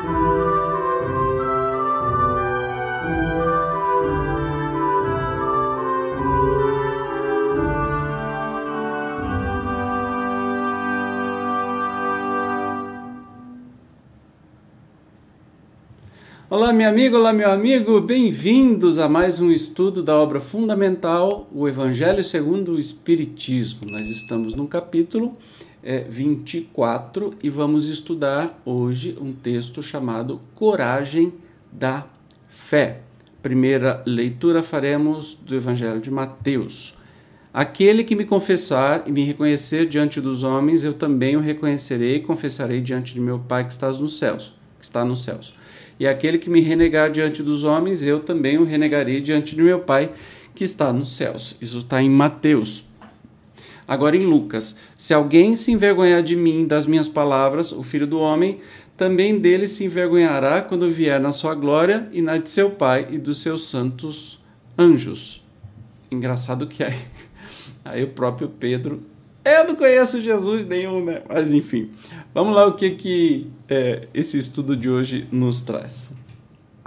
Olá, minha amiga, olá, meu amigo, bem-vindos a mais um estudo da obra fundamental, o Evangelho segundo o Espiritismo. Nós estamos no capítulo é, 24 e vamos estudar hoje um texto chamado Coragem da Fé. Primeira leitura faremos do Evangelho de Mateus. Aquele que me confessar e me reconhecer diante dos homens, eu também o reconhecerei e confessarei diante de meu Pai que está nos céus, que está nos céus. E aquele que me renegar diante dos homens, eu também o renegarei diante de meu Pai que está nos céus. Isso está em Mateus. Agora em Lucas: Se alguém se envergonhar de mim, das minhas palavras, o filho do homem, também dele se envergonhará quando vier na sua glória e na de seu Pai e dos seus santos anjos. Engraçado que aí, aí o próprio Pedro eu não conheço Jesus nenhum, né? Mas enfim, vamos lá o que, que é, esse estudo de hoje nos traz.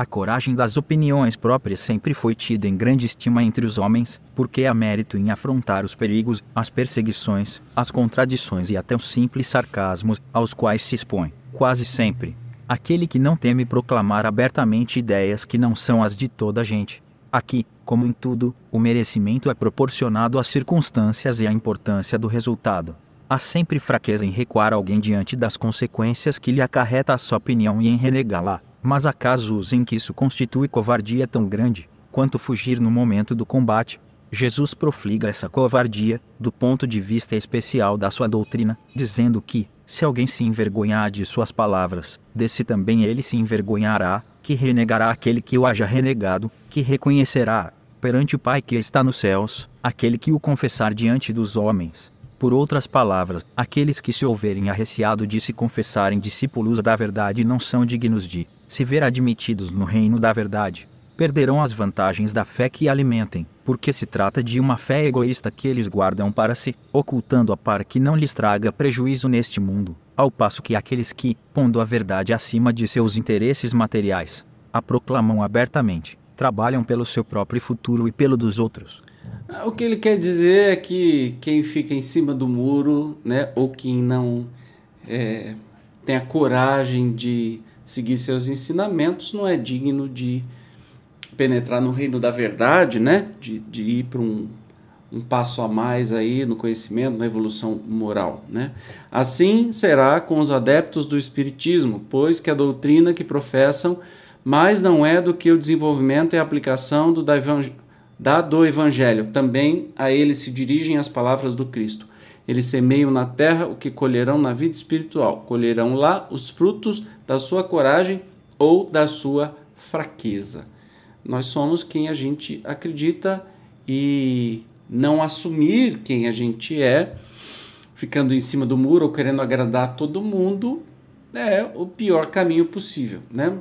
A coragem das opiniões próprias sempre foi tida em grande estima entre os homens, porque há mérito em afrontar os perigos, as perseguições, as contradições e até os simples sarcasmos aos quais se expõe, quase sempre. Aquele que não teme proclamar abertamente ideias que não são as de toda a gente. Aqui, como em tudo, o merecimento é proporcionado às circunstâncias e à importância do resultado. Há sempre fraqueza em recuar alguém diante das consequências que lhe acarreta a sua opinião e em renegá-la, mas há casos em que isso constitui covardia tão grande quanto fugir no momento do combate. Jesus profliga essa covardia, do ponto de vista especial da sua doutrina, dizendo que, se alguém se envergonhar de suas palavras, desse também ele se envergonhará, que renegará aquele que o haja renegado, que reconhecerá, perante o Pai que está nos céus, aquele que o confessar diante dos homens. Por outras palavras, aqueles que se houverem arreciado de se confessarem discípulos da verdade não são dignos de se ver admitidos no reino da verdade. Perderão as vantagens da fé que alimentem, porque se trata de uma fé egoísta que eles guardam para si, ocultando-a para que não lhes traga prejuízo neste mundo, ao passo que aqueles que, pondo a verdade acima de seus interesses materiais, a proclamam abertamente, trabalham pelo seu próprio futuro e pelo dos outros. Ah, o que ele quer dizer é que quem fica em cima do muro, né, ou quem não é, tem a coragem de seguir seus ensinamentos, não é digno de penetrar no reino da verdade, né, de, de ir para um, um passo a mais aí no conhecimento, na evolução moral, né? Assim será com os adeptos do espiritismo, pois que a doutrina que professam mas não é do que o desenvolvimento e aplicação do, da, do Evangelho. Também a eles se dirigem as palavras do Cristo. Eles semeiam na terra o que colherão na vida espiritual. Colherão lá os frutos da sua coragem ou da sua fraqueza. Nós somos quem a gente acredita e não assumir quem a gente é, ficando em cima do muro ou querendo agradar todo mundo, é o pior caminho possível, né?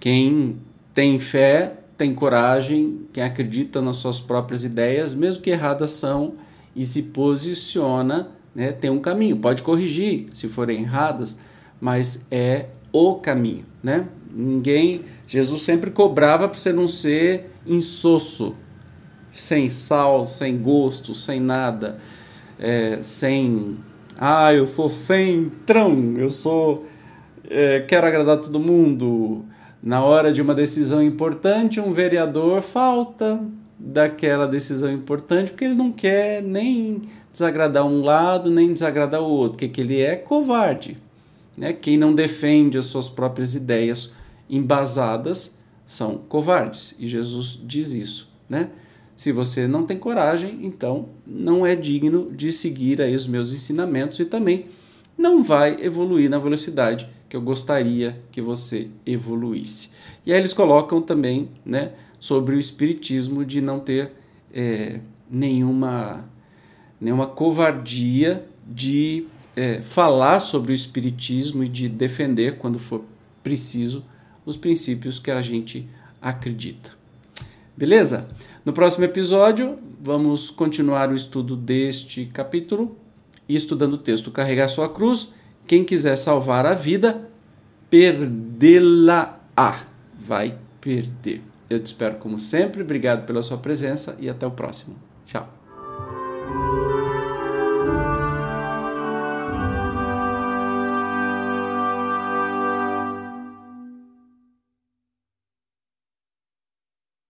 Quem tem fé, tem coragem, quem acredita nas suas próprias ideias, mesmo que erradas são, e se posiciona, né, tem um caminho. Pode corrigir se forem erradas, mas é o caminho, né? Ninguém, Jesus sempre cobrava para você não ser insosso, sem sal, sem gosto, sem nada, é, sem, ah, eu sou sem trão, eu sou, é, quero agradar todo mundo, na hora de uma decisão importante, um vereador falta daquela decisão importante porque ele não quer nem desagradar um lado, nem desagradar o outro. O que, que ele é? Covarde. Né? Quem não defende as suas próprias ideias embasadas são covardes. E Jesus diz isso. Né? Se você não tem coragem, então não é digno de seguir aí os meus ensinamentos e também não vai evoluir na velocidade que eu gostaria que você evoluísse. E aí eles colocam também né, sobre o espiritismo de não ter é, nenhuma, nenhuma covardia de é, falar sobre o espiritismo e de defender, quando for preciso, os princípios que a gente acredita. Beleza? No próximo episódio, vamos continuar o estudo deste capítulo e estudando o texto Carregar Sua Cruz quem quiser salvar a vida, perdê-la-á. Vai perder. Eu te espero como sempre. Obrigado pela sua presença e até o próximo. Tchau.